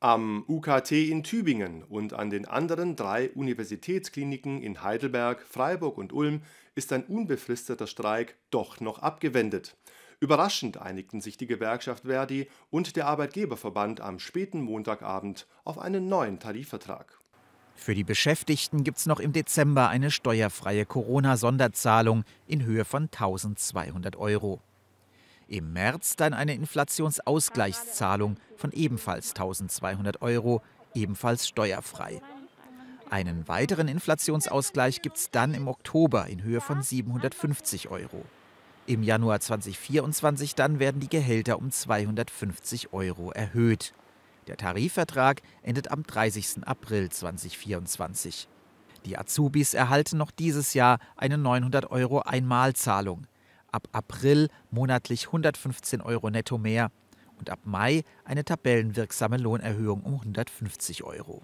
Am UKT in Tübingen und an den anderen drei Universitätskliniken in Heidelberg, Freiburg und Ulm ist ein unbefristeter Streik doch noch abgewendet. Überraschend einigten sich die Gewerkschaft Verdi und der Arbeitgeberverband am späten Montagabend auf einen neuen Tarifvertrag. Für die Beschäftigten gibt es noch im Dezember eine steuerfreie Corona-Sonderzahlung in Höhe von 1200 Euro. Im März dann eine Inflationsausgleichszahlung von ebenfalls 1200 Euro, ebenfalls steuerfrei. Einen weiteren Inflationsausgleich gibt es dann im Oktober in Höhe von 750 Euro. Im Januar 2024 dann werden die Gehälter um 250 Euro erhöht. Der Tarifvertrag endet am 30. April 2024. Die Azubis erhalten noch dieses Jahr eine 900 Euro Einmalzahlung ab April monatlich 115 Euro netto mehr und ab Mai eine tabellenwirksame Lohnerhöhung um 150 Euro.